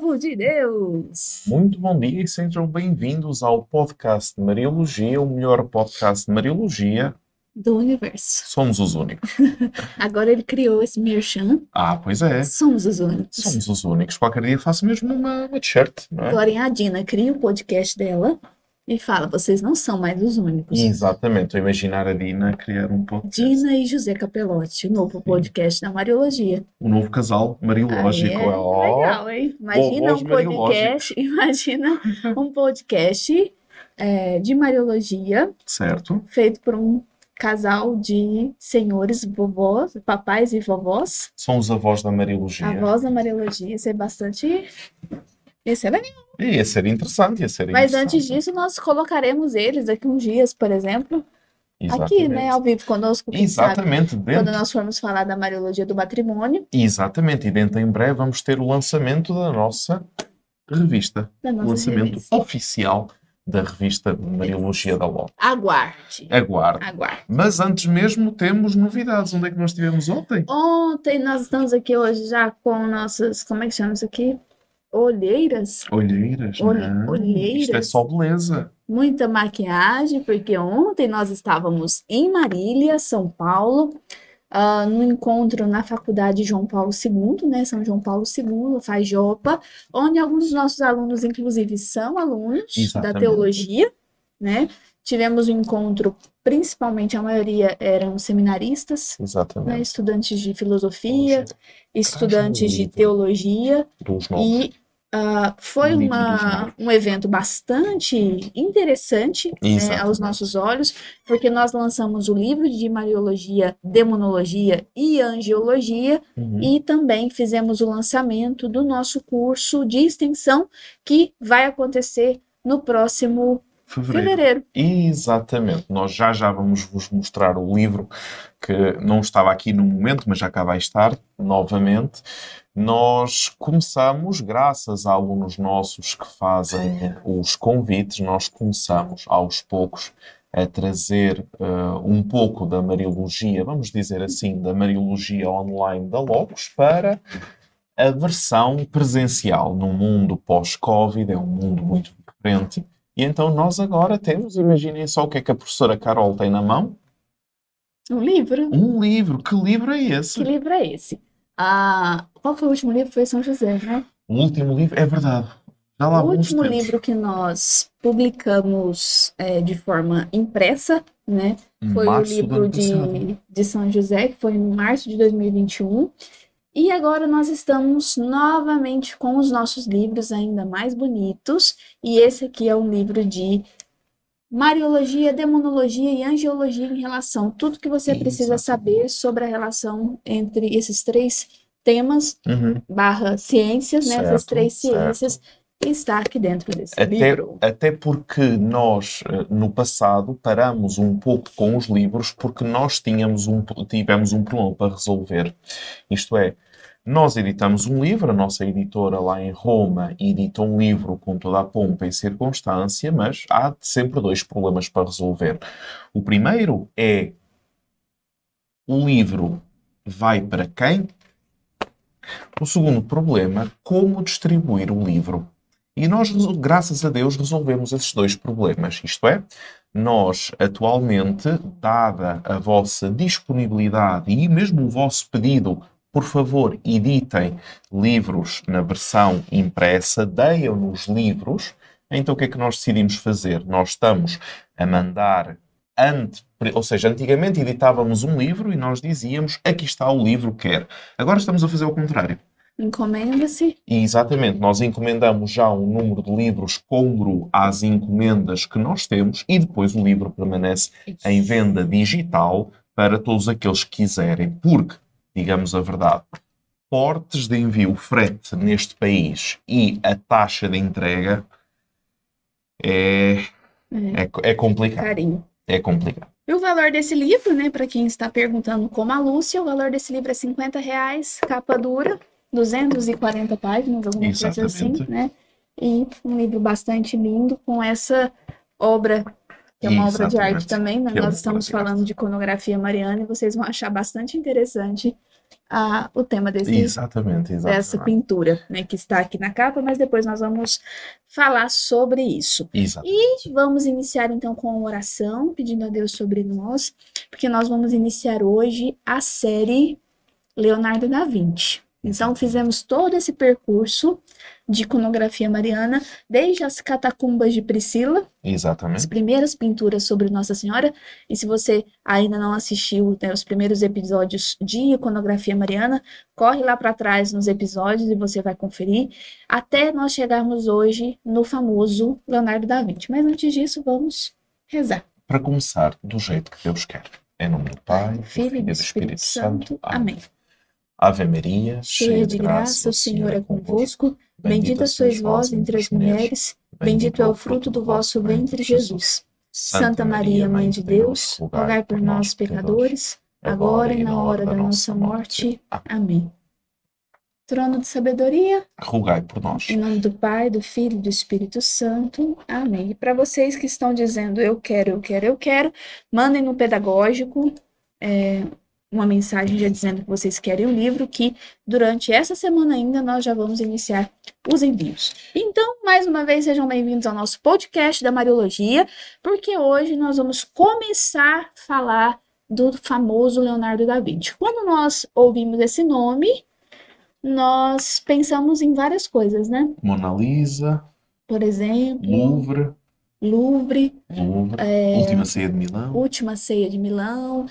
povo de Deus! Muito bom dia e sejam bem-vindos ao podcast de Mariologia, o melhor podcast de Mariologia. Do universo. Somos os únicos. Agora ele criou esse merchan. Ah, pois é. Somos os únicos. Somos os únicos. Qualquer dia faço mesmo uma, uma t-shirt, não é? Agora a Dina cria o podcast dela e fala: vocês não são mais os únicos. Exatamente. Estou a imaginar a Dina criar um podcast. Dina e José Capelotti, o novo podcast da Mariologia. O novo casal mariológico. Aí é Ó, legal, hein? Imagina um podcast, imagina um podcast é, de Mariologia Certo. feito por um casal de senhores, vovós, papais e vovós. São os avós da Mariologia. A voz da Mariologia, isso é bastante. Isso é legal. Ia ser interessante, ia ser Mas interessante. antes disso, nós colocaremos eles daqui uns dias, por exemplo, aqui, né, ao vivo conosco, quem sabe, Exatamente. quando Dentro, nós formos falar da Mariologia do matrimônio, exatamente. E dentro em breve vamos ter o lançamento da nossa revista. da O nossa lançamento revista. oficial da revista Mariologia da LOL. Aguarde. Aguarde. Aguarde. Mas antes mesmo temos novidades. Onde é que nós estivemos ontem? Ontem nós estamos aqui hoje já com nossas, como é que chama isso aqui? Olheiras. Olheiras. Olhe- não. olheiras. Isto é só beleza. muita maquiagem, porque ontem nós estávamos em Marília, São Paulo, ah, no encontro na Faculdade João Paulo II, né? São João Paulo II, faz Jopa, onde alguns dos nossos alunos, inclusive, são alunos da Exatamente. teologia, né? Tivemos um encontro, principalmente a maioria eram seminaristas, né? Estudantes de filosofia, estudantes de teologia, e ah, foi uma, um evento bastante interessante né, aos nossos olhos, porque nós lançamos o livro de Mariologia, Demonologia e Angiologia, Uhum. e também fizemos o lançamento do nosso curso de extensão, que vai acontecer no próximo Fevereiro. fevereiro. Exatamente. Nós já já vamos vos mostrar o livro que não estava aqui no momento, mas já cá vai estar novamente. Nós começamos, graças a alunos nossos que fazem os convites, nós começamos aos poucos a trazer eh, um pouco da Mariologia, vamos dizer assim, da Mariologia online da Logos para a versão presencial. No mundo pós-Covid, é um mundo muito diferente. E então nós agora temos, imaginem só o que é que a professora Carol tem na mão. Um livro. Um livro. Que livro é esse? Que livro é esse? Ah, qual foi o último livro? Foi São José, né? O último livro, é verdade. Já lá O último tempos. livro que nós publicamos é, de forma impressa, né? Foi o Março do livro de, de São José, que foi em março de 2021. E agora nós estamos novamente com os nossos livros ainda mais bonitos. E esse aqui é um livro de Mariologia, Demonologia e Angiologia em relação. Tudo que você precisa saber sobre a relação entre esses três temas Uhum. barra ciências, né? Essas três certo. Está aqui dentro desse Até, livro. até porque nós, eh, no passado, paramos um pouco com os livros porque nós tínhamos um, tivemos um problema para resolver. Isto é, nós editamos um livro, a nossa editora lá em Roma edita um livro com toda a pompa e circunstância, mas há sempre dois problemas para resolver. O primeiro é o livro vai para quem? O segundo problema, como distribuir o livro. E nós, graças a Deus, resolvemos esses dois problemas. Isto é, nós atualmente, dada a vossa disponibilidade e mesmo o vosso pedido, por favor, editem livros na versão impressa, deem-nos livros. Então, o que é que nós decidimos fazer? Nós estamos a mandar ante, ou seja, antigamente editávamos um livro e nós dizíamos aqui está o livro, quer. Agora estamos a fazer o contrário. Encomenda-se. Exatamente, nós encomendamos já um número de livros congruo às encomendas que nós temos e depois o livro permanece em venda digital para todos aqueles que quiserem, porque, digamos a verdade, portes de envio, frete neste país e a taxa de entrega é, É, é, é complicado. carinho. É complicado. E o valor desse livro, né, para quem está perguntando como a Lúcia, o valor desse livro é 50 reais, capa dura, 240 páginas, alguma coisa assim, Exatamente. né? E um livro bastante lindo com essa obra, que é uma obra de arte Exatamente. também, né? É uma Nós estamos falando de iconografia mariana e vocês vão achar bastante interessante a, o tema desse, Exatamente, exatamente. dessa pintura, né, que está aqui na capa, mas depois nós vamos falar sobre isso. Exatamente. E vamos iniciar então com a oração, pedindo a Deus sobre nós, porque nós vamos iniciar hoje a série Leonardo da Vinci. Então fizemos todo esse percurso de iconografia mariana, desde as catacumbas de Priscila, as Exatamente. primeiras pinturas sobre Nossa Senhora. E se você ainda não assistiu né, os primeiros episódios de iconografia mariana, corre lá para trás nos episódios e você vai conferir, até nós chegarmos hoje no famoso Leonardo da Vinci. Mas antes disso, vamos rezar. Para começar, do jeito que Deus quer. Em nome do Pai, Filho Filho e do Espírito Santo. Amém. Ave Maria, Cheia de graça, o Senhor é convosco. Bendita sois vós entre as mulheres, bendito é o fruto do vosso ventre, Jesus. Santa Maria, Mãe de Deus, rogai por nós, pecadores, agora e na hora da nossa morte. Amém. Trono de sabedoria, Rogai por nós. em nome do Pai, do Filho e do Espírito Santo. Amém. E para vocês que estão dizendo eu quero, eu quero, eu quero, mandem no pedagógico é, uma mensagem já dizendo que vocês querem o livro, que durante essa semana ainda nós já vamos iniciar os envios. Então, mais uma vez, sejam bem-vindos ao nosso podcast da Mariologia, porque hoje nós vamos começar a falar do famoso Leonardo da Vinci. Quando nós ouvimos esse nome, nós pensamos em várias coisas, né? Mona Lisa, Por exemplo, Louvre, Louvre, Louvre, é, Última Ceia de Milão. Última Ceia de Milão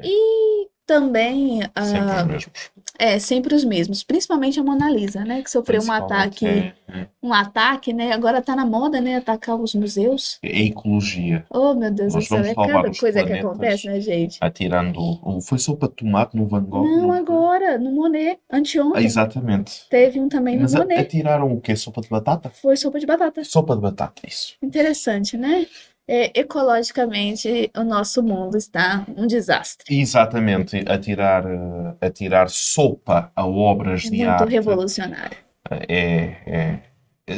e também Sempre ah, os mesmos. é sempre os mesmos, principalmente a Mona Lisa, né, que sofreu um ataque, É, é, um ataque, né? Agora tá na moda, né, atacar os museus. é ecologia. Oh, meu Deus do céu, é cada coisa que acontece, né, gente? Atirando. o- Foi sopa de tomate no Van Gogh? Não, foi? agora, no Monet, Ah, anteontem, exatamente. teve um também no Mas a- Monet. atiraram o quê? Sopa de batata? Foi sopa de batata. Sopa de batata, isso. Interessante, né? É, ecologicamente, o nosso mundo está um desastre. Exatamente, atirar, eh, atirar sopa a obras É de muito arte revolucionário. é, é-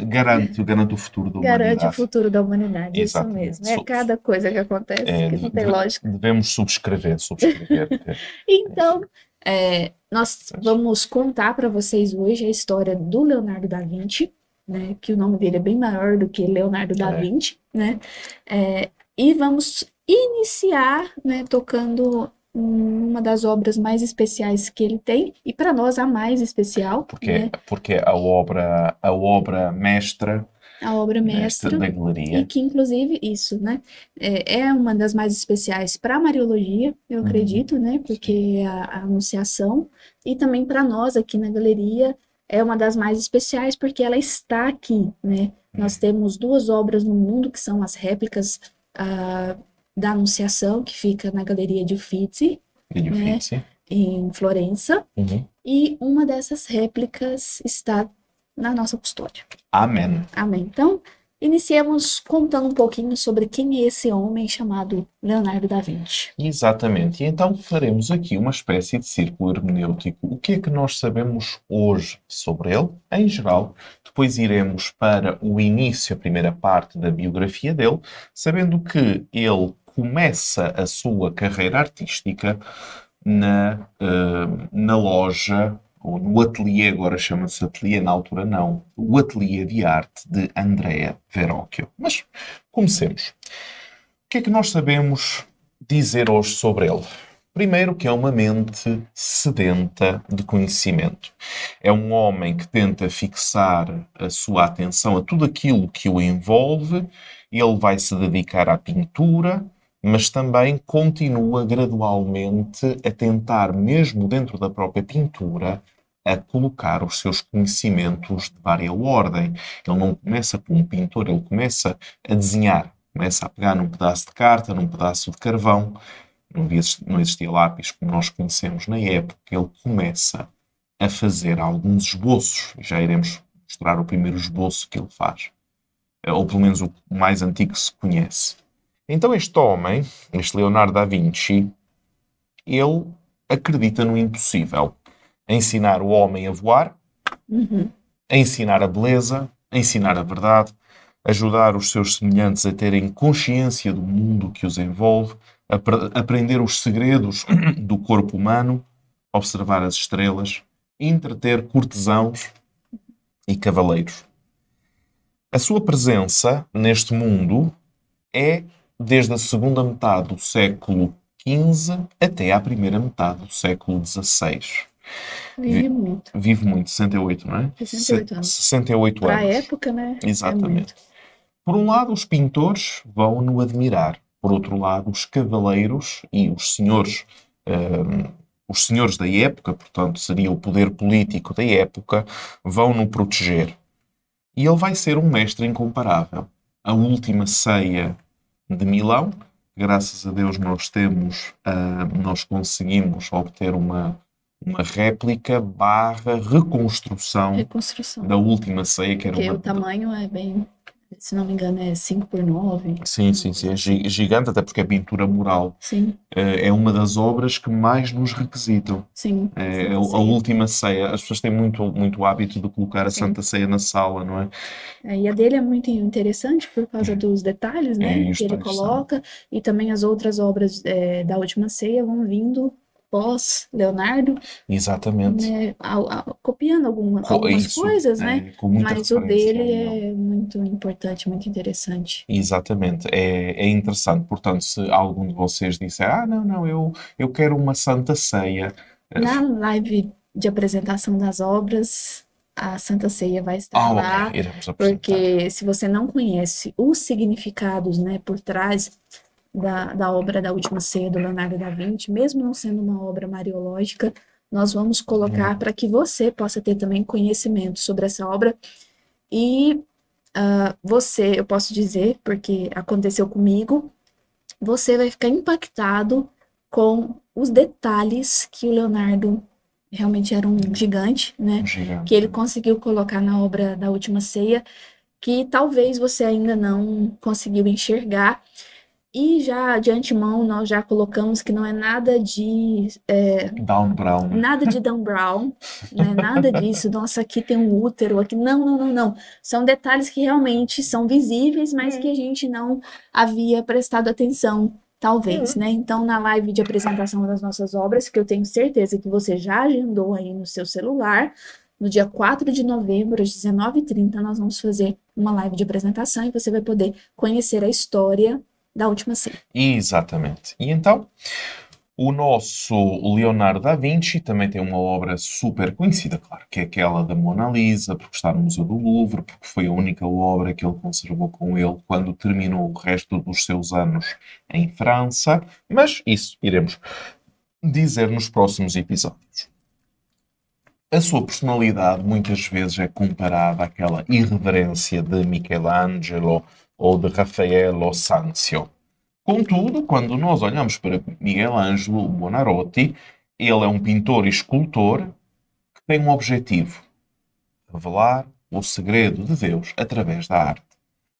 garante, garante o futuro da Garante o humanidade. futuro da humanidade, isso Exatamente. mesmo. É So- cada coisa que acontece É, que não tem lógica. Devemos subscrever, subscrever. Então, é, nós vamos contar para vocês hoje a história do Leonardo da Vinci, né? Que o nome dele é bem maior do que Leonardo da É. Vinci, né? É, e vamos iniciar, né, tocando uma das obras mais especiais que ele tem, e para nós a mais especial, Porque, né? porque a obra, a obra mestra, A obra mestra da E galeria. que, inclusive, isso, né? É, é uma das mais especiais para a Mariologia, eu Uhum. acredito, né? Porque a, a Anunciação, e também para nós aqui na galeria, é uma das mais especiais porque ela está aqui, né? Nós temos duas obras no mundo que são as réplicas ah, da Anunciação, que fica na Galeria de Uffizi, né? Uffizi. em Florença, Uhum. e uma dessas réplicas está na nossa custódia. Amém. Amém. Então, iniciemos contando um pouquinho sobre quem é esse homem chamado Leonardo da Vinci. Exatamente. E então faremos aqui uma espécie de círculo hermenêutico. O que é que nós sabemos hoje sobre ele, em geral? Depois iremos para o início, a primeira parte da biografia dele, sabendo que ele começa a sua carreira artística na, eh, na loja, ou no ateliê, agora chama-se ateliê, na altura não, o ateliê de arte de Andrea Verrocchio. Mas comecemos. O que é que nós sabemos dizer hoje sobre ele? Primeiro, que é uma mente sedenta de conhecimento. É um homem que tenta fixar a sua atenção a tudo aquilo que o envolve. Ele vai se dedicar à pintura, mas também continua gradualmente a tentar, mesmo dentro da própria pintura, a colocar os seus conhecimentos de vária ordem. Ele não começa como um pintor, ele começa a desenhar. Começa a pegar num pedaço de carta, num pedaço de carvão, não existia lápis como nós conhecemos na época, ele começa a fazer alguns esboços, já iremos mostrar o primeiro esboço que ele faz, ou pelo menos o mais antigo que se conhece. Então este homem, este Leonardo da Vinci, ele acredita no impossível, a ensinar o homem a voar, Uhum. a ensinar a beleza, a ensinar a verdade, ajudar os seus semelhantes a terem consciência do mundo que os envolve, apre- aprender os segredos do corpo humano, observar as estrelas, entreter cortesãos e cavaleiros. A sua presença neste mundo é desde a segunda metade do século XV até à primeira metade do século XVI. Vive muito. Vive muito, 68, não é? 68 anos. 68 Para a anos. época, né? É Exatamente. muito. Por um lado, os pintores vão no admirar. Por outro lado, os cavaleiros e os senhores, hum, os senhores da época, portanto, seria o poder político da época, vão no proteger. E ele vai ser um mestre incomparável. A última ceia de Milão, graças a Deus nós temos, ah, nós conseguimos obter uma, uma réplica barra reconstrução Reconstrução. da última ceia, que era Porque uma, o tamanho é bem, se não me engano, é 5 por 9. Sim, sim, sim. É gi- gigante, até porque é pintura mural. Sim, Eh, É uma das obras que mais nos requisitam. sim. É sim, a, a sim. última ceia. As pessoas têm muito, muito hábito de colocar a Sim. Santa Ceia na sala, não é? É, e a dele é muito interessante por causa dos detalhes, né, É, que ele é coloca, e também as outras obras é, da Última Ceia vão vindo pós Leonardo, Exatamente. né, ao- ao- copiando alguma- Co- algumas isso, coisas, é, né, mas o dele a ele. é muito importante, muito interessante. Exatamente, é, é interessante. Portanto, se algum de vocês disser, ah, não, não, eu, eu quero uma Santa Ceia, eh, Na live de apresentação das obras, a Santa Ceia vai estar ah, lá, ok, iremos apresentar. Porque se você não conhece os significados, né, por trás da, da obra da Última Ceia do Leonardo da Vinci, mesmo não sendo uma obra mariológica, nós vamos colocar para que você possa ter também conhecimento sobre essa obra. E ah, você, eu posso dizer, porque aconteceu comigo, você vai ficar impactado com os detalhes que o Leonardo realmente era um gigante, né? Um gigante. que ele conseguiu colocar na obra da Última Ceia, que talvez você ainda não conseguiu enxergar. E já de antemão nós já colocamos que não é nada de é, Down Brown. nada de Dan Brown, né? Nada disso. Nossa, aqui tem um útero, aqui não, não, não, não. São detalhes que realmente são visíveis, mas que a gente não havia prestado atenção, talvez, né? Então, na live de apresentação das nossas obras, que eu tenho certeza que você já agendou aí no seu celular, no dia 4 de novembro, às 19h30, nós vamos fazer uma live de apresentação e você vai poder conhecer a história da última ceia. Exatamente. E então, o nosso Leonardo da Vinci também tem uma obra super conhecida, claro, que é aquela da Mona Lisa, porque está no Museu do Louvre, porque foi a única obra que ele conservou com ele quando terminou o resto dos seus anos em França. Mas isso iremos dizer nos próximos episódios. A sua personalidade muitas vezes é comparada àquela irreverência de Michelangelo ou de Raffaello Sanzio. Contudo, quando nós olhamos para Miguel Ângelo Buonarroti, ele é um pintor e escultor que tem um objetivo: revelar o segredo de Deus através da arte.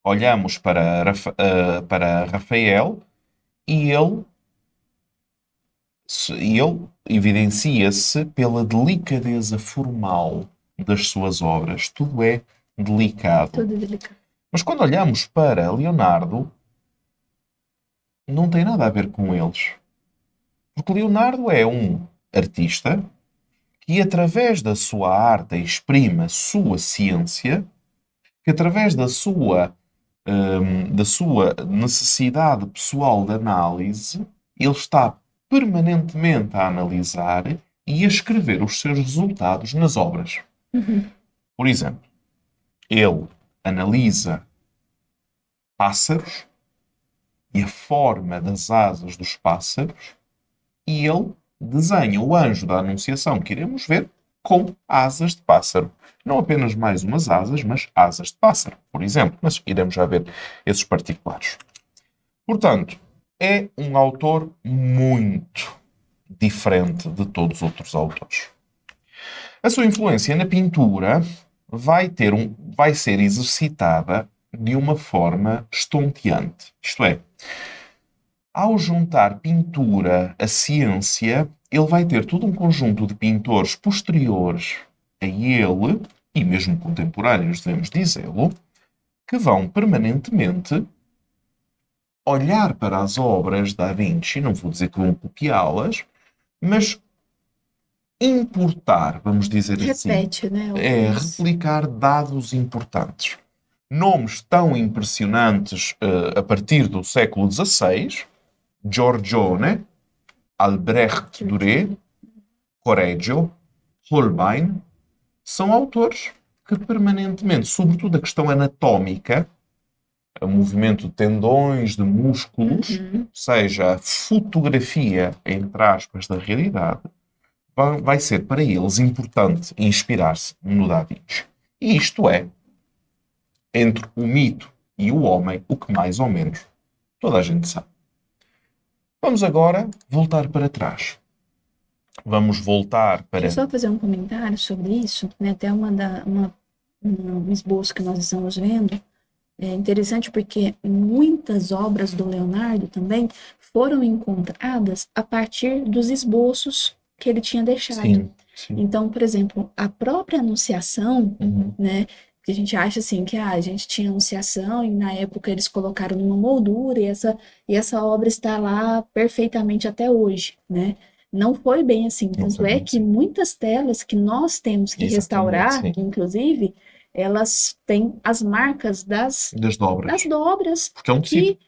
Olhamos para, Rafa- eh, para Rafael e ele, ele evidencia-se pela delicadeza formal das suas obras. Tudo é delicado. Tudo delicado. Mas quando olhamos para Leonardo, não tem nada a ver com eles. Porque Leonardo é um artista que, através da sua arte, exprime a sua ciência, que, através da sua, hum, da sua necessidade pessoal de análise, ele está permanentemente a analisar e a escrever os seus resultados nas obras. Uhum. Por exemplo, ele analisa pássaros e a forma das asas dos pássaros e ele desenha o anjo da Anunciação que iremos ver com asas de pássaro. Não apenas mais umas asas, mas asas de pássaro, por exemplo. Mas iremos já ver esses particulares. Portanto, é um autor muito diferente de todos os outros autores. A sua influência na pintura vai, ter um, vai ser exercitada de uma forma estonteante. Isto é, ao juntar pintura à ciência, ele vai ter todo um conjunto de pintores posteriores a ele, e mesmo contemporâneos, devemos dizê-lo, que vão permanentemente olhar para as obras da Vinci, não vou dizer que vão copiá-las, mas importar, vamos dizer assim. Repete, né? É alguns. replicar dados importantes. Nomes tão impressionantes eh, a partir do século XVI, Giorgione, Albrecht Dürer, Correggio, Holbein, são autores que permanentemente, sobretudo a questão anatómica, o movimento de tendões, de músculos, Uhum. ou seja, a fotografia, entre aspas, da realidade, vai, ser para eles importante inspirar-se no Da Vinci. E isto é, entre o mito e o homem, o que mais ou menos toda a gente sabe. Vamos agora voltar para trás. Vamos voltar para. Eu só fazer um comentário sobre isso, né? Até uma da, uma, um esboço que nós estamos vendo. É interessante porque muitas obras do Leonardo também foram encontradas a partir dos esboços que ele tinha deixado. Sim, sim. Então, por exemplo, a própria Anunciação, Uhum. né? Que a gente acha assim que ah, a gente tinha Anunciação e na época eles colocaram numa moldura e essa, e essa obra está lá perfeitamente até hoje, né? Não foi bem assim. Tanto é Exatamente, que sim. muitas telas que nós temos que Exatamente, restaurar, sim. inclusive, elas têm as marcas das, Das dobras. das dobras Porque é um que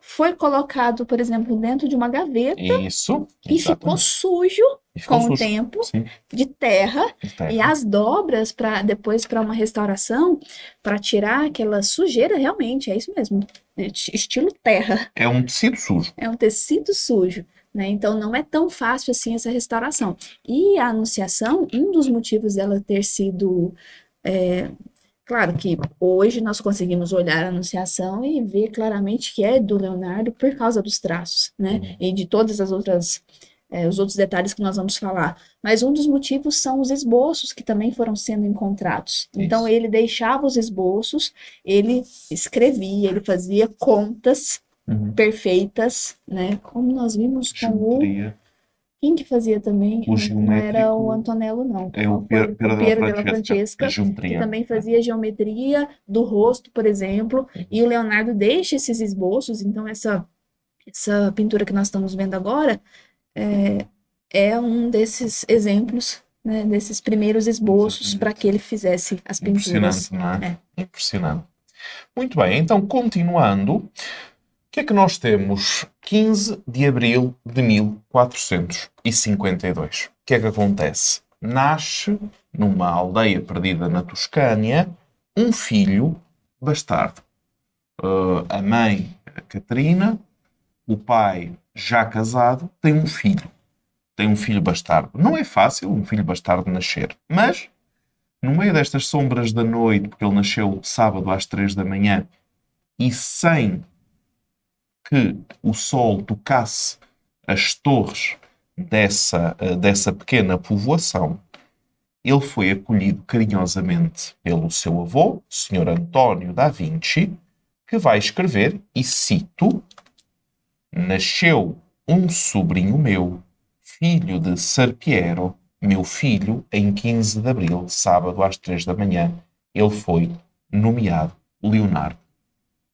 foi colocado, por exemplo, dentro de uma gaveta Isso. e ficou sujo Com o tempo Sim. de terra Está e as dobras para depois para uma restauração, para tirar aquela sujeira, realmente, é isso mesmo. é Estilo terra, É um tecido sujo. é um tecido sujo, né? Então não é tão fácil assim essa restauração. E a Anunciação, um dos motivos dela ter sido é, Claro que hoje nós conseguimos olhar a Anunciação e ver claramente que é do Leonardo por causa dos traços, né? Uhum. E de todas as outras, eh, os outros detalhes que nós vamos falar. Mas um dos motivos são os esboços que também foram sendo encontrados. Então Isso. ele deixava os esboços, ele escrevia, ele fazia contas Uhum. perfeitas, né? Como nós vimos com o quem que fazia também? O Não era o Antonello, não. É o Piero Piero della Francesca. Que também fazia geometria do rosto, por exemplo, e o Leonardo deixa esses esboços, então essa, essa pintura que nós estamos vendo agora é, é um desses exemplos, né, desses primeiros esboços para que ele fizesse as pinturas. Impressionante, não é? Impressionante. Muito bem, então continuando, o que é que nós temos? 15 de abril de 1452. O que é que acontece? Nasce numa aldeia perdida na Toscânia um filho bastardo. Uh, a mãe, a Catarina, o pai, já casado, tem um filho. Tem um filho bastardo. Não é fácil um filho bastardo nascer, mas no meio destas sombras da noite, porque ele nasceu sábado às três da manhã, e sem que o sol tocasse as torres dessa, eh, dessa pequena povoação, ele foi acolhido carinhosamente pelo seu avô, Sr. António da Vinci, que vai escrever, e cito: Nasceu um sobrinho meu, filho de Sarpiero, meu filho, em 15 de abril, sábado às 3 da manhã, ele foi nomeado Leonardo.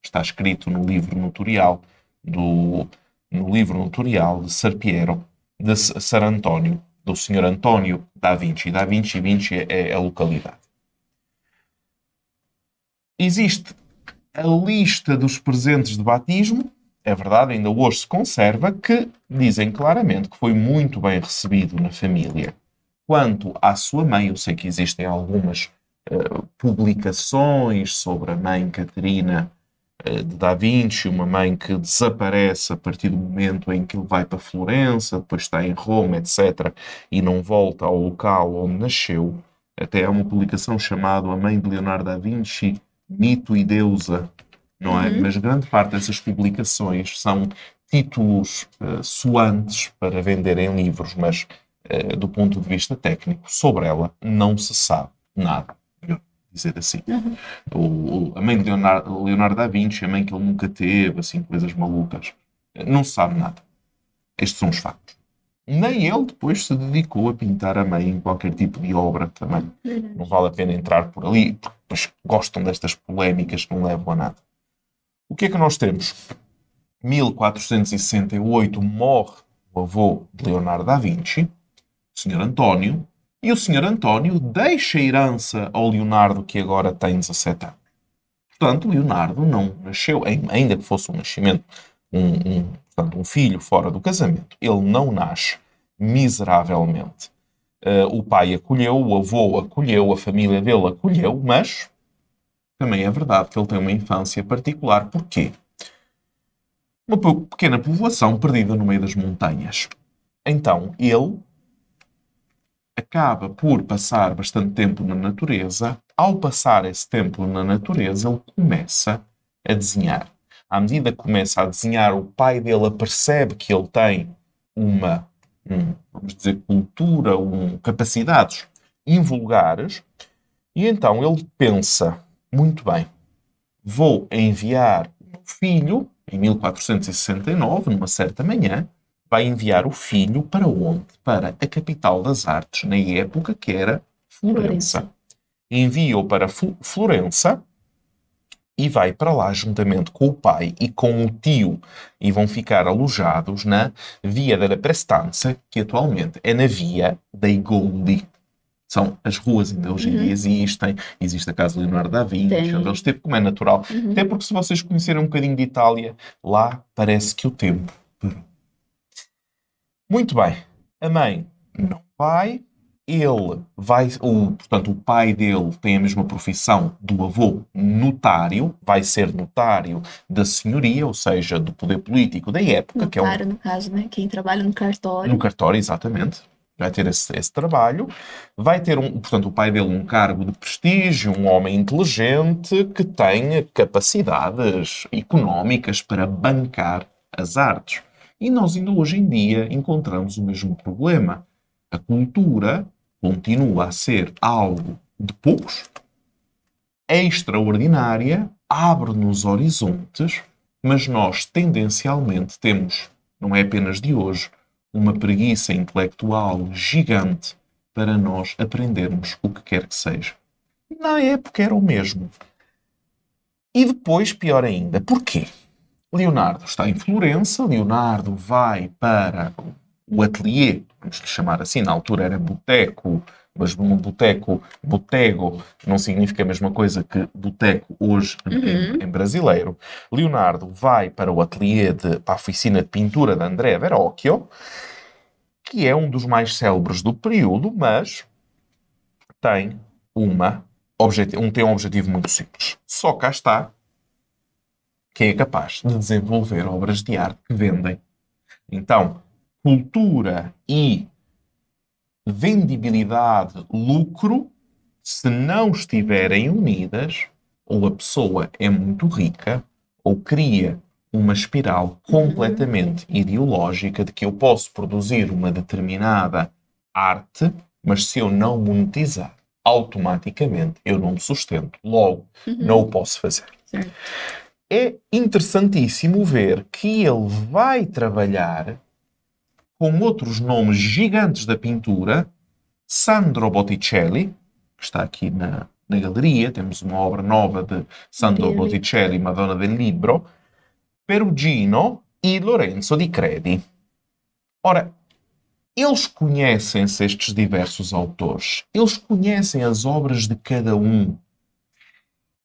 Está escrito no livro notorial do no livro notorial de Sarpiero, de San António, do Sr. António da Vinci. Da Vinci, Vinci é a localidade. Existe a lista dos presentes de batismo, é verdade, ainda hoje se conserva, que dizem claramente que foi muito bem recebido na família. Quanto à sua mãe, eu sei que existem algumas eh, publicações sobre a mãe Catarina eh, de Da Vinci, uma mãe que desaparece a partir do momento em que ele vai para Florença, depois está em Roma, etc., e não volta ao local onde nasceu. Até há uma publicação chamada A Mãe de Leonardo da Vinci, Mito e Deusa, não é? Uhum. Mas grande parte dessas publicações são títulos eh, soantes para vender em livros, mas eh, do ponto de vista técnico, sobre ela não se sabe nada. Dizer assim. Uhum. O- o- a mãe de Leonardo, Leonardo da Vinci, a mãe que ele nunca teve, assim, coisas malucas. Não se sabe nada. Estes são os factos. Nem ele depois se dedicou a pintar a mãe em qualquer tipo de obra também. Verdade. Não vale a pena entrar por ali, porque gostam destas polémicas que não levam a nada. O que é que nós temos? 1468 morre o avô de Leonardo da Vinci. Sr. António, e o Sr. António deixa a herança ao Leonardo, que agora tem 17 anos. Portanto, Leonardo não nasceu, ainda que fosse um nascimento, um, um, portanto, um filho fora do casamento, ele não nasce miseravelmente. Uh, o pai acolheu, o avô acolheu, a família dele acolheu, mas também é verdade que ele tem uma infância particular. Porquê? Uma pequena povoação perdida no meio das montanhas. Então, ele acaba por passar bastante tempo na natureza. Ao passar esse tempo na natureza, ele começa a desenhar. À medida que começa a desenhar, o pai dele percebe que ele tem uma, um, vamos dizer, cultura, um, capacidades invulgares, e então ele pensa, muito bem, vou enviar um filho, em 1469, numa certa manhã, vai enviar o filho para onde? Para a capital das artes, na época que era Florença. Envia-o para Florença e vai para lá juntamente com o pai e com o tio e vão ficar alojados na Via della Prestanza, que atualmente é na Via dei Goldi. São as ruas ainda hoje em dia uhum. existem. Existe a casa de Leonardo da Vinci, onde ele esteve, como é natural. Uhum. Até porque se vocês conhecerem um bocadinho de Itália, lá parece que o tempo muito bem. A mãe não vai. Ele vai, o, portanto, o pai dele tem a mesma profissão do avô, notário, vai ser notário da senhoria, ou seja, do poder político da época. Notário, que é um... no caso, né? Quem trabalha no cartório. No cartório, exatamente vai ter esse, esse, trabalho, vai ter, um, portanto, o pai dele um cargo de prestígio, um homem inteligente que tenha capacidades económicas para bancar as artes. E nós ainda hoje em dia encontramos o mesmo problema. A cultura continua a ser algo de poucos, é extraordinária, abre-nos horizontes, mas nós tendencialmente temos, não é apenas de hoje, uma preguiça intelectual gigante para nós aprendermos o que quer que seja. Na época era o mesmo. E depois, pior ainda, porquê? Leonardo está em Florença, Leonardo vai para o ateliê, vamos lhe chamar assim, na altura era boteco, mas boteco, botego, não significa a mesma coisa que boteco hoje uhum. em, em, brasileiro. Leonardo vai para o ateliê, de, para a oficina de pintura de André Verrocchio, que é um dos mais célebres do período, mas tem uma um, tem um objetivo muito simples. Só cá está quem é capaz de desenvolver obras de arte que vendem. Então, cultura e vendibilidade, lucro, se não estiverem unidas, ou a pessoa é muito rica, ou cria uma espiral completamente ideológica de que eu posso produzir uma determinada arte, mas se eu não monetizar, automaticamente eu não me sustento. Logo, uhum. não o posso fazer. Certo é interessantíssimo ver que ele vai trabalhar com outros nomes gigantes da pintura, Sandro Botticelli, que está aqui na, na galeria, temos uma obra nova de Sandro Botticelli, Madonna del Libro, Perugino e Lorenzo di Credi. Ora, eles conhecem-se, estes diversos autores, eles conhecem as obras de cada um.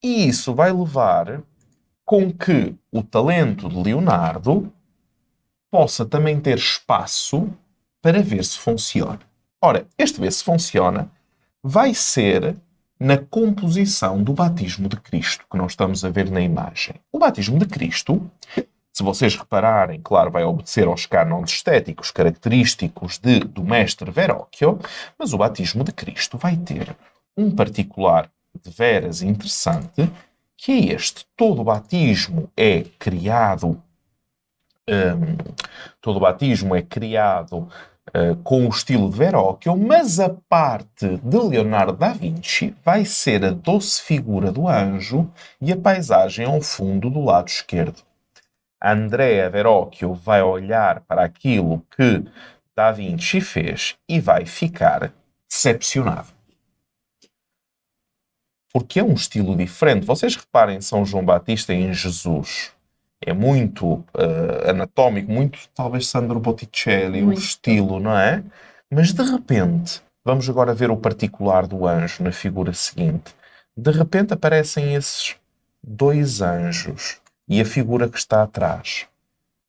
E isso vai levar com que o talento de Leonardo possa também ter espaço para ver se funciona. Ora, este ver se funciona vai ser na composição do batismo de Cristo, que nós estamos a ver na imagem. O batismo de Cristo, se vocês repararem, claro, vai obedecer aos cânones estéticos característicos de, do mestre Verrocchio, mas o batismo de Cristo vai ter um particular de veras interessante, que é este. Todo batismo é criado, todo batismo é criado uh, com o estilo de Verrocchio, mas a parte de Leonardo da Vinci vai ser a doce figura do anjo e a paisagem ao fundo do lado esquerdo. Andrea Verrocchio vai olhar para aquilo que Da Vinci fez e vai ficar decepcionado porque é um estilo diferente. Vocês reparem São João Batista em Jesus. É muito uh, anatómico, muito talvez Sandro Botticelli, muito. o estilo, não é? Mas de repente, vamos agora ver o particular do anjo na figura seguinte. De repente aparecem esses dois anjos e a figura que está atrás.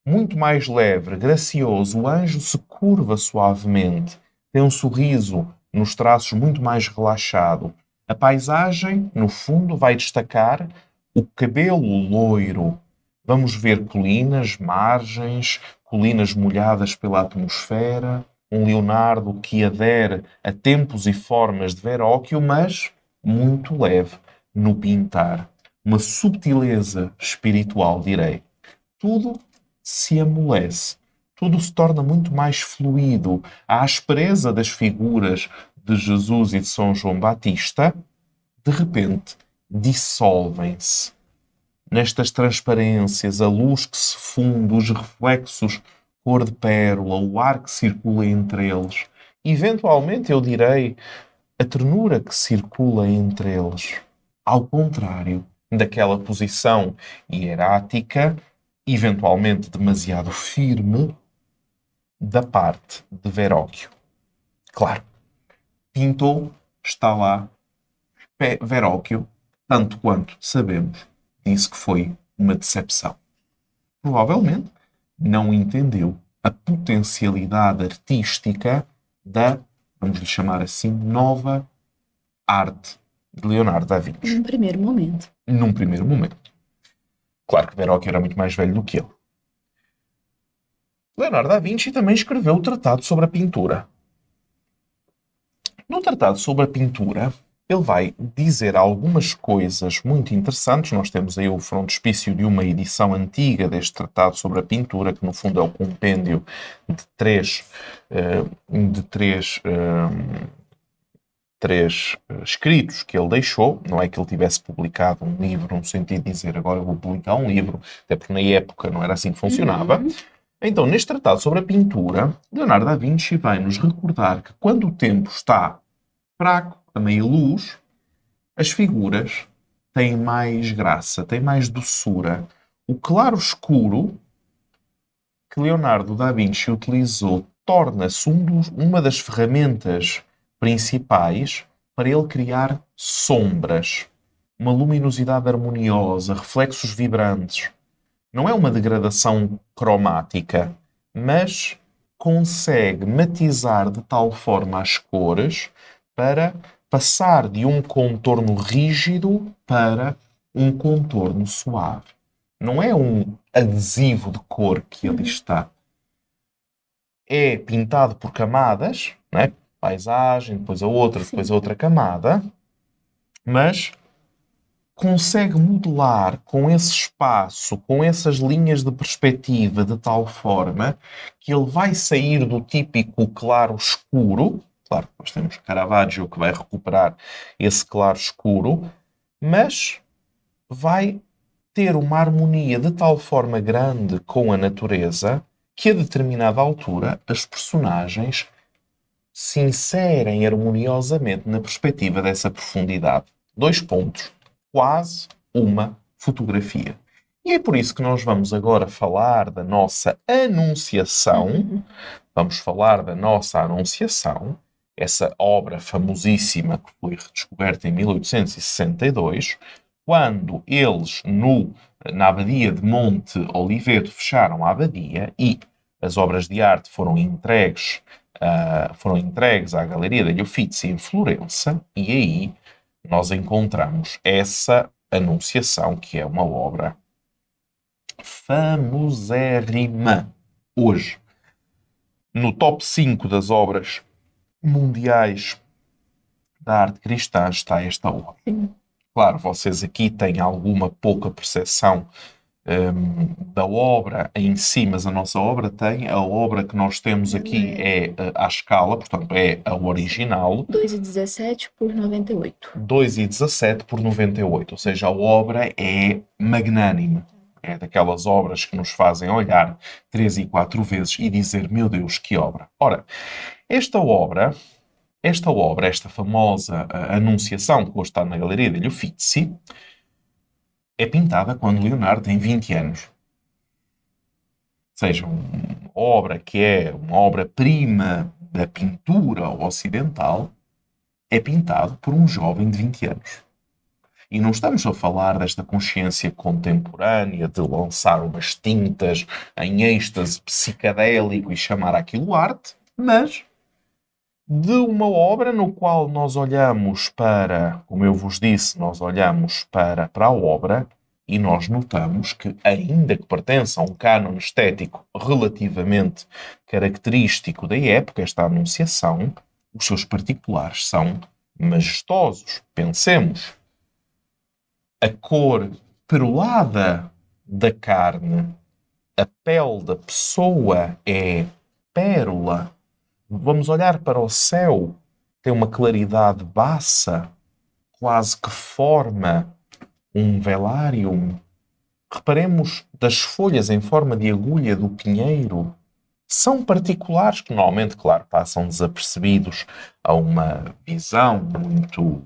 Muito mais leve, gracioso, o anjo se curva suavemente, tem um sorriso nos traços muito mais relaxado. A paisagem, no fundo, vai destacar o cabelo loiro. Vamos ver colinas, margens, colinas molhadas pela atmosfera, um Leonardo que adere a tempos e formas de Veróquio, mas muito leve no pintar. Uma subtileza espiritual, direi. Tudo se amolece. Tudo se torna muito mais fluido. A aspereza das figuras de Jesus e de São João Batista, de repente, dissolvem-se. Nestas transparências, a luz que se funde, os reflexos cor de pérola, o ar que circula entre eles. Eventualmente, eu direi, a ternura que circula entre eles. Ao contrário daquela posição hierática, eventualmente demasiado firme, da parte de Veróquio. Claro, pintou, está lá, Veróquio, tanto quanto sabemos, disse que foi uma decepção. Provavelmente não entendeu a potencialidade artística da, vamos lhe chamar assim, nova arte de Leonardo da Vinci. Num primeiro momento. Num primeiro momento. Claro que Verrocchio era muito mais velho do que ele. Leonardo da Vinci também escreveu o Tratado sobre a Pintura. No Tratado sobre a Pintura, ele vai dizer algumas coisas muito interessantes. Nós temos aí o frontispício de uma edição antiga deste Tratado sobre a Pintura, que no fundo é o compêndio de três, eh, de três, eh, três eh, escritos que ele deixou. Não é que ele tivesse publicado um livro, no sentido de dizer agora eu vou publicar um livro, até porque na época não era assim que funcionava. Uhum. Então, neste tratado sobre a pintura, Leonardo da Vinci vai nos recordar que quando o tempo está fraco, a meia luz, as figuras têm mais graça, têm mais doçura. O claro escuro que Leonardo da Vinci utilizou torna-se um uma das ferramentas principais para ele criar sombras, uma luminosidade harmoniosa, reflexos vibrantes. Não é uma degradação cromática, mas consegue matizar de tal forma as cores para passar de um contorno rígido para um contorno suave. Não é um adesivo de cor que ali está. É pintado por camadas, né? paisagem, depois a outra, depois a outra camada, mas consegue modelar com esse espaço, com essas linhas de perspectiva, de tal forma que ele vai sair do típico claro-escuro. Claro, nós temos Caravaggio que vai recuperar esse claro-escuro, mas vai ter uma harmonia de tal forma grande com a natureza que a determinada altura as personagens se inserem harmoniosamente na perspectiva dessa profundidade. Dois pontos quase uma fotografia. E é por isso que nós vamos agora falar da nossa Anunciação. Uhum. Vamos falar da nossa Anunciação, essa obra famosíssima que foi redescoberta em 1862, quando eles, no, na abadia de Monte Oliveto, fecharam a abadia e as obras de arte foram entregues, uh, foram entregues à Galeria degli Uffizi em Florença, e aí nós encontramos essa Anunciação, que é uma obra famosérrima hoje. No top 5 das obras mundiais da arte cristã está esta obra. Sim. Claro, vocês aqui têm alguma pouca percepção um, da obra em si, mas a nossa obra tem. A obra que nós temos aqui é uh, à escala, portanto, é a original. 2,17 por 98. 2,17 por 98, ou seja, a obra é magnânime. É daquelas obras que nos fazem olhar três e quatro vezes e dizer, meu Deus, que obra. Ora, esta obra, esta obra, esta famosa Anunciação, que hoje está na Galeria de Uffizi, é pintada quando Leonardo tem 20 anos. Ou seja, uma obra que é uma obra-prima da pintura ocidental é pintado por um jovem de 20 anos. E não estamos a falar desta consciência contemporânea de lançar umas tintas em êxtase psicadélico e chamar aquilo arte, mas de uma obra no qual nós olhamos para, como eu vos disse, nós olhamos para, para a obra e nós notamos que, ainda que pertença a um cânon estético relativamente característico da época, esta anunciação, os seus particulares são majestosos. Pensemos a cor perolada da carne, a pele da pessoa é pérola. Vamos olhar para o céu, tem uma claridade baça, quase que forma um velário. Reparemos das folhas em forma de agulha do pinheiro. São particulares que normalmente, claro, passam desapercebidos a uma visão muito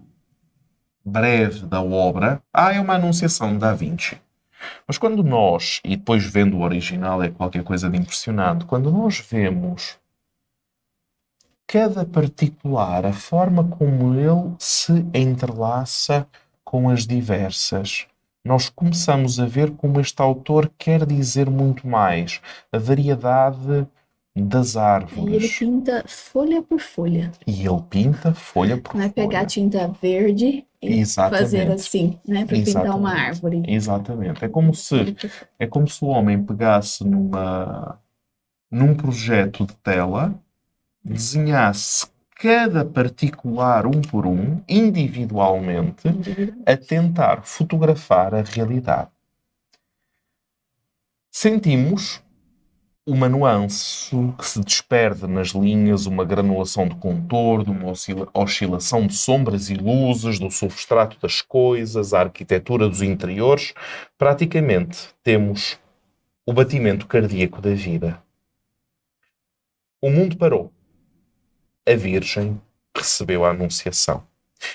breve da obra, ah, é uma anunciação de Da Vinci. Mas quando nós, e depois vendo o original é qualquer coisa de impressionante, quando nós vemos cada particular, a forma como ele se entrelaça com as diversas, nós começamos a ver como este autor quer dizer muito mais. A variedade das árvores. E ele pinta folha por folha. E ele pinta folha por Não é folha. pegar tinta verde Exatamente. fazer assim, né? Para pintar uma árvore. Exatamente. É como se é como se o homem pegasse numa num projeto de tela, desenhasse cada particular um por um, individualmente, a tentar fotografar a realidade. Sentimos uma nuance que se desperde nas linhas, uma granulação de contorno, uma oscila- oscilação de sombras e luzes, do substrato das coisas, a arquitetura dos interiores. Praticamente temos o batimento cardíaco da vida. O mundo parou. A Virgem recebeu a Anunciação.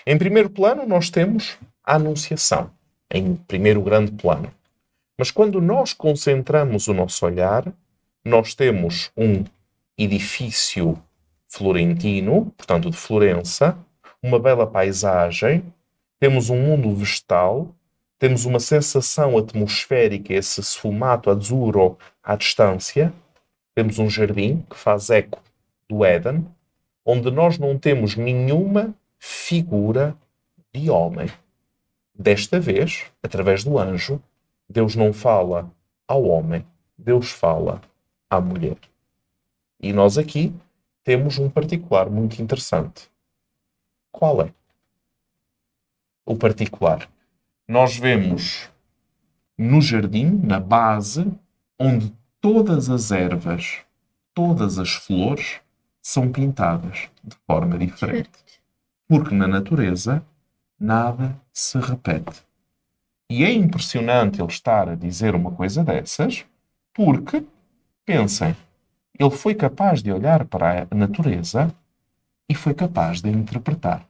Em primeiro plano, nós temos a Anunciação, em primeiro grande plano. Mas quando nós concentramos o nosso olhar, nós temos um edifício florentino, portanto de Florença, uma bela paisagem, temos um mundo vegetal, temos uma sensação atmosférica, esse sfumato azzurro à distância, temos um jardim que faz eco do Éden, onde nós não temos nenhuma figura de homem. Desta vez, através do anjo, Deus não fala ao homem, Deus fala à mulher. E nós aqui temos um particular muito interessante. Qual é? O particular. Nós vemos no jardim, na base, onde todas as ervas, todas as flores são pintadas de forma diferente. Porque na natureza nada se repete. E é impressionante ele estar a dizer uma coisa dessas, porque, pensem, ele foi capaz de olhar para a natureza e foi capaz de interpretar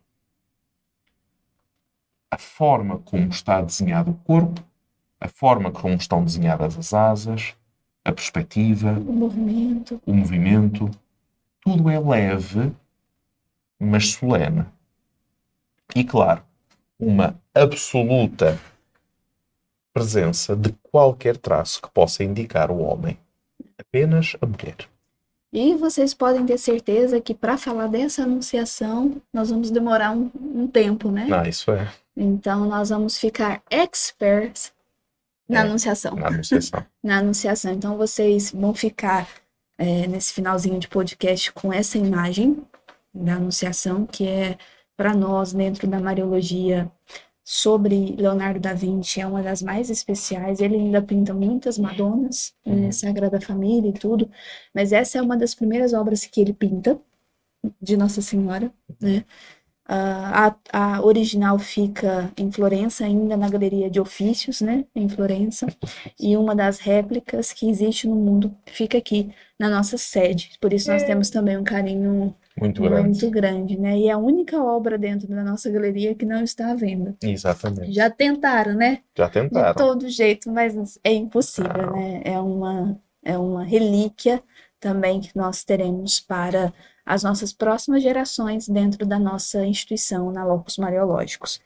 a forma como está desenhado o corpo, a forma como estão desenhadas as asas, a perspectiva, O movimento. o movimento, tudo é leve, mas solene. E claro, uma absoluta presença de qualquer traço que possa indicar o homem. Apenas a mulher. E vocês podem ter certeza que para falar dessa anunciação, nós vamos demorar um, um tempo, né? Ah, isso é. Então, nós vamos ficar experts na É. anunciação. Na anunciação. Na anunciação. Então, vocês vão ficar é, nesse finalzinho de podcast com essa imagem da anunciação, que é para nós, dentro da Mariologia, sobre Leonardo da Vinci, é uma das mais especiais. Ele ainda pinta muitas Madonas, né, Uhum. Sagrada Família e tudo, mas essa é uma das primeiras obras que ele pinta de Nossa Senhora, né? Ah, a, a original fica em Florença, ainda na Galeria de Ofícios, né? Em Florença. E uma das réplicas que existe no mundo fica aqui, na nossa sede. Por isso nós temos também um carinho Muito grande. muito grande, né? E é a única obra dentro da nossa galeria que não está à venda. Exatamente. Já tentaram, né? Já De tentaram. todo jeito, mas é impossível, né? É uma, é uma relíquia também que nós teremos para as nossas próximas gerações dentro da nossa instituição na Locus Mariológicos.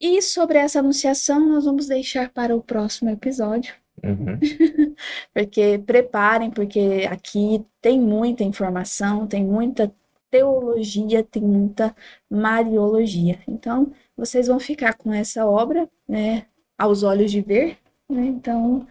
E sobre essa anunciação, nós vamos deixar para o próximo episódio. Uhum. porque preparem, porque aqui tem muita informação, tem muita teologia, tem muita mariologia. Então, vocês vão ficar com essa obra, né, aos olhos de ver, né? Então,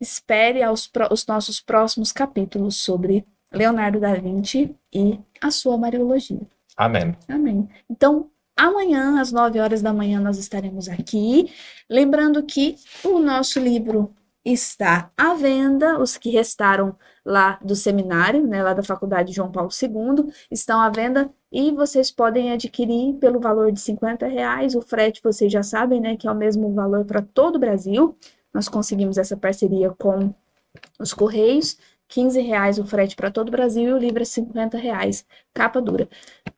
espere aos os nossos próximos capítulos sobre Leonardo da Vinci e a sua mariologia. Amém. Amém. Então, amanhã, às 9 horas da manhã, nós estaremos aqui. Lembrando que o nosso livro está à venda, os que restaram lá do seminário, né, lá da Faculdade João Paulo II, estão à venda e vocês podem adquirir pelo valor de 50 reais. O frete, vocês já sabem, né, que é o mesmo valor para todo o Brasil. Nós conseguimos essa parceria com os Correios. 15 reais o frete para todo o Brasil e o livro é 50 reais, capa dura.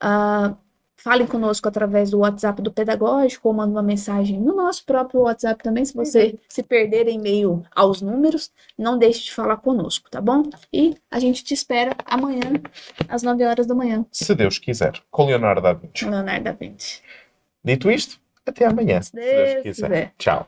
Uh, Falem conosco através do WhatsApp do Pedagógico ou manda uma mensagem no nosso próprio WhatsApp também. Se você uhum. se perder em meio aos números, não deixe de falar conosco, tá bom? E a gente te espera amanhã, às 9 horas da manhã. Se Deus quiser, com Leonardo da Vinci. Leonardo da Vinci. Dito isto, até amanhã. Se Deus, se Deus quiser. quiser. Tchau.